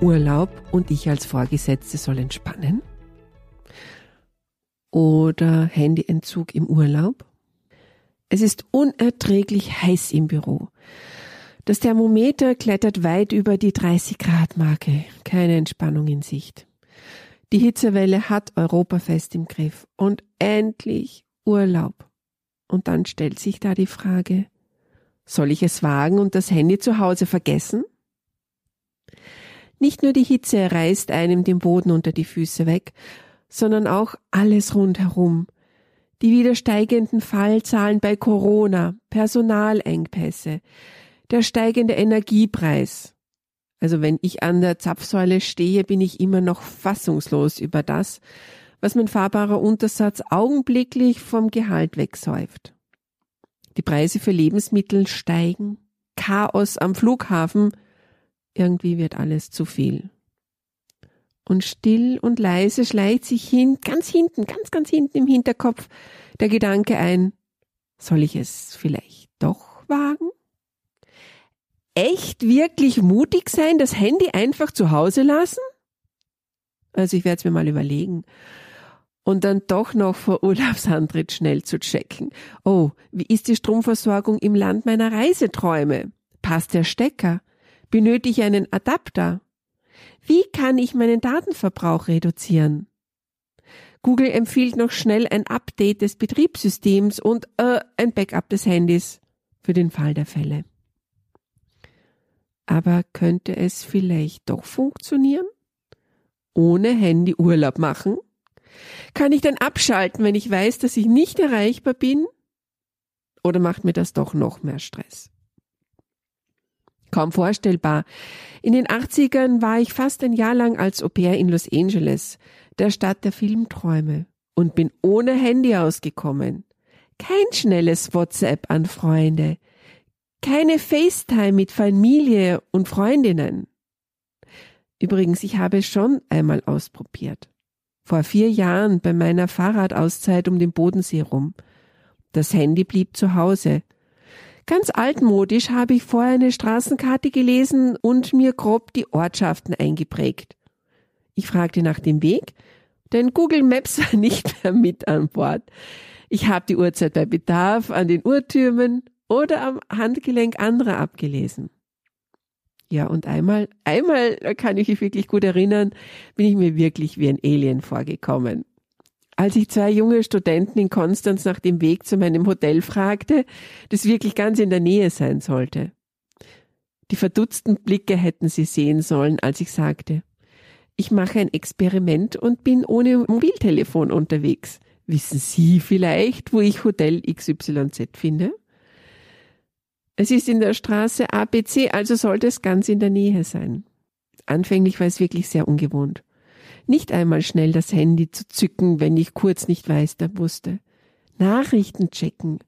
Urlaub und ich als Vorgesetzte soll entspannen? Oder Handyentzug im Urlaub? Es ist unerträglich heiß im Büro. Das Thermometer klettert weit über die 30 Grad Marke. Keine Entspannung in Sicht. Die Hitzewelle hat Europa fest im Griff. Und endlich Urlaub. Und dann stellt sich da die Frage, soll ich es wagen und das Handy zu Hause vergessen? Nicht nur die Hitze reißt einem den Boden unter die Füße weg, sondern auch alles rundherum. Die wieder steigenden Fallzahlen bei Corona, Personalengpässe, der steigende Energiepreis. Also wenn ich an der Zapfsäule stehe, bin ich immer noch fassungslos über das, was mein fahrbarer Untersatz augenblicklich vom Gehalt wegsäuft. Die Preise für Lebensmittel steigen, Chaos am Flughafen, irgendwie wird alles zu viel. Und still und leise schleicht sich hin, ganz hinten, ganz, ganz hinten im Hinterkopf der Gedanke ein, soll ich es vielleicht doch wagen? Echt wirklich mutig sein, das Handy einfach zu Hause lassen? Also ich werde es mir mal überlegen. Und dann doch noch vor Urlaubsantritt schnell zu checken. Oh, wie ist die Stromversorgung im Land meiner Reiseträume? Passt der Stecker? Benötige ich einen Adapter? Wie kann ich meinen Datenverbrauch reduzieren? Google empfiehlt noch schnell ein Update des Betriebssystems und äh, ein Backup des Handys für den Fall der Fälle. Aber könnte es vielleicht doch funktionieren? Ohne Handy Urlaub machen? Kann ich dann abschalten, wenn ich weiß, dass ich nicht erreichbar bin? Oder macht mir das doch noch mehr Stress? Kaum vorstellbar. In den 80ern war ich fast ein Jahr lang als Au pair in Los Angeles, der Stadt der Filmträume, und bin ohne Handy ausgekommen. Kein schnelles WhatsApp an Freunde, keine FaceTime mit Familie und Freundinnen. Übrigens, ich habe es schon einmal ausprobiert. Vor vier Jahren bei meiner Fahrradauszeit um den Bodensee rum. Das Handy blieb zu Hause. Ganz altmodisch habe ich vorher eine Straßenkarte gelesen und mir grob die Ortschaften eingeprägt. Ich fragte nach dem Weg, denn Google Maps war nicht mehr mit an Bord. Ich habe die Uhrzeit bei Bedarf an den Uhrtürmen oder am Handgelenk anderer abgelesen. Ja, und einmal, einmal kann ich mich wirklich gut erinnern, bin ich mir wirklich wie ein Alien vorgekommen. Als ich zwei junge Studenten in Konstanz nach dem Weg zu meinem Hotel fragte, das wirklich ganz in der Nähe sein sollte. Die verdutzten Blicke hätten sie sehen sollen, als ich sagte, ich mache ein Experiment und bin ohne Mobiltelefon unterwegs. Wissen Sie vielleicht, wo ich Hotel XYZ finde? Es ist in der Straße ABC, also sollte es ganz in der Nähe sein. Anfänglich war es wirklich sehr ungewohnt nicht einmal schnell das Handy zu zücken, wenn ich kurz nicht weiter wusste. Nachrichten checken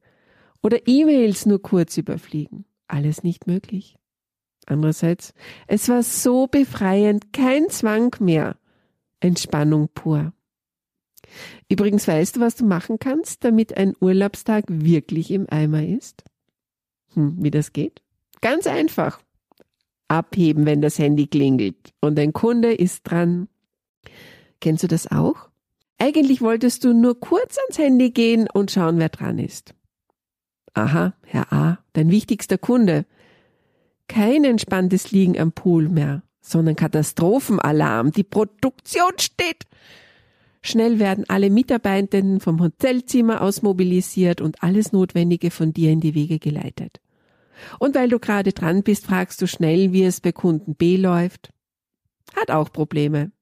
oder E-Mails nur kurz überfliegen. Alles nicht möglich. Andererseits, es war so befreiend, kein Zwang mehr. Entspannung pur. Übrigens weißt du, was du machen kannst, damit ein Urlaubstag wirklich im Eimer ist? Hm, wie das geht? Ganz einfach. Abheben, wenn das Handy klingelt und ein Kunde ist dran. Kennst du das auch? Eigentlich wolltest du nur kurz ans Handy gehen und schauen, wer dran ist. Aha, Herr A., dein wichtigster Kunde. Kein entspanntes Liegen am Pool mehr, sondern Katastrophenalarm. Die Produktion steht. Schnell werden alle Mitarbeitenden vom Hotelzimmer aus mobilisiert und alles Notwendige von dir in die Wege geleitet. Und weil du gerade dran bist, fragst du schnell, wie es bei Kunden B läuft. Hat auch Probleme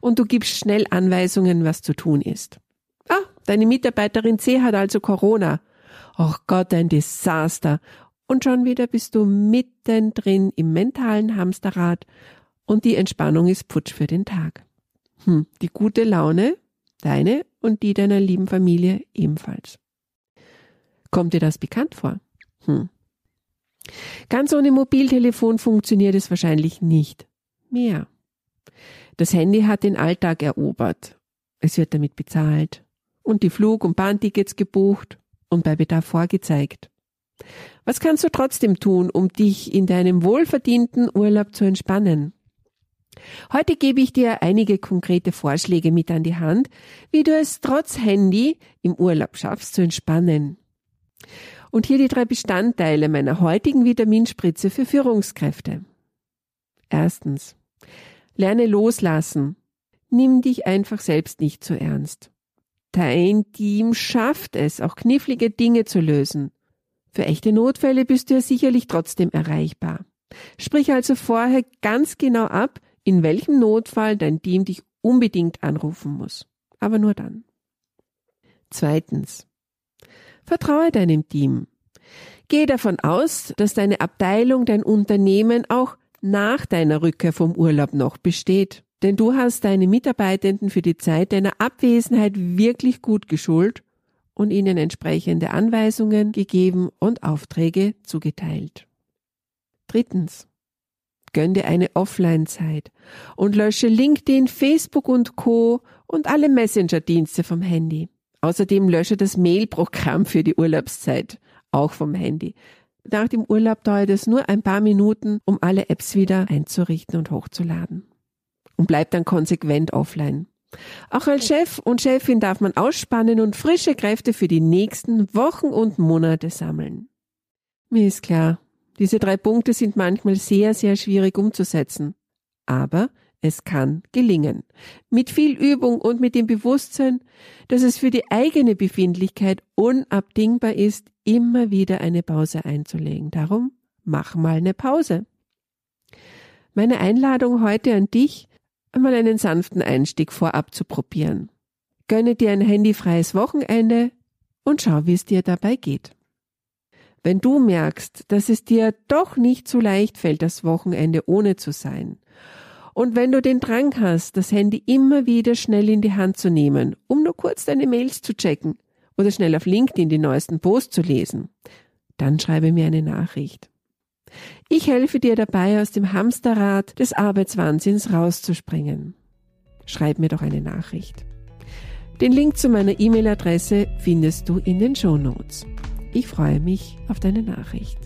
und du gibst schnell Anweisungen, was zu tun ist. Ah, deine Mitarbeiterin C hat also Corona. Och Gott, ein Desaster. Und schon wieder bist du mittendrin im mentalen Hamsterrad und die Entspannung ist putsch für den Tag. Hm, die gute Laune, deine und die deiner lieben Familie ebenfalls. Kommt dir das bekannt vor? Hm. Ganz ohne Mobiltelefon funktioniert es wahrscheinlich nicht mehr. Das Handy hat den Alltag erobert. Es wird damit bezahlt und die Flug- und Bahntickets gebucht und bei Bedarf vorgezeigt. Was kannst du trotzdem tun, um dich in deinem wohlverdienten Urlaub zu entspannen? Heute gebe ich dir einige konkrete Vorschläge mit an die Hand, wie du es trotz Handy im Urlaub schaffst zu entspannen. Und hier die drei Bestandteile meiner heutigen Vitaminspritze für Führungskräfte. Erstens. Lerne loslassen. Nimm dich einfach selbst nicht zu ernst. Dein Team schafft es, auch knifflige Dinge zu lösen. Für echte Notfälle bist du ja sicherlich trotzdem erreichbar. Sprich also vorher ganz genau ab, in welchem Notfall dein Team dich unbedingt anrufen muss. Aber nur dann. Zweitens. Vertraue deinem Team. Gehe davon aus, dass deine Abteilung, dein Unternehmen auch nach deiner Rückkehr vom Urlaub noch besteht. Denn du hast deine Mitarbeitenden für die Zeit deiner Abwesenheit wirklich gut geschult und ihnen entsprechende Anweisungen gegeben und Aufträge zugeteilt. Drittens. Gönn dir eine Offline-Zeit und lösche LinkedIn, Facebook und Co. und alle Messenger-Dienste vom Handy. Außerdem lösche das Mail-Programm für die Urlaubszeit, auch vom Handy. Nach dem Urlaub dauert es nur ein paar Minuten, um alle Apps wieder einzurichten und hochzuladen. Und bleib dann konsequent offline. Auch als Chef und Chefin darf man ausspannen und frische Kräfte für die nächsten Wochen und Monate sammeln. Mir ist klar, diese drei Punkte sind manchmal sehr, sehr schwierig umzusetzen. Aber es kann gelingen. Mit viel Übung und mit dem Bewusstsein, dass es für die eigene Befindlichkeit unabdingbar ist, immer wieder eine Pause einzulegen. Darum mach mal eine Pause. Meine Einladung heute an dich, einmal einen sanften Einstieg vorab zu probieren. Gönne dir ein handyfreies Wochenende und schau, wie es dir dabei geht. Wenn du merkst, dass es dir doch nicht so leicht fällt, das Wochenende ohne zu sein, und wenn du den Drang hast, das Handy immer wieder schnell in die Hand zu nehmen, um nur kurz deine Mails zu checken oder schnell auf LinkedIn die neuesten Posts zu lesen, dann schreibe mir eine Nachricht. Ich helfe dir dabei, aus dem Hamsterrad des Arbeitswahnsinns rauszuspringen. Schreib mir doch eine Nachricht. Den Link zu meiner E-Mail-Adresse findest du in den Show Notes. Ich freue mich auf deine Nachricht.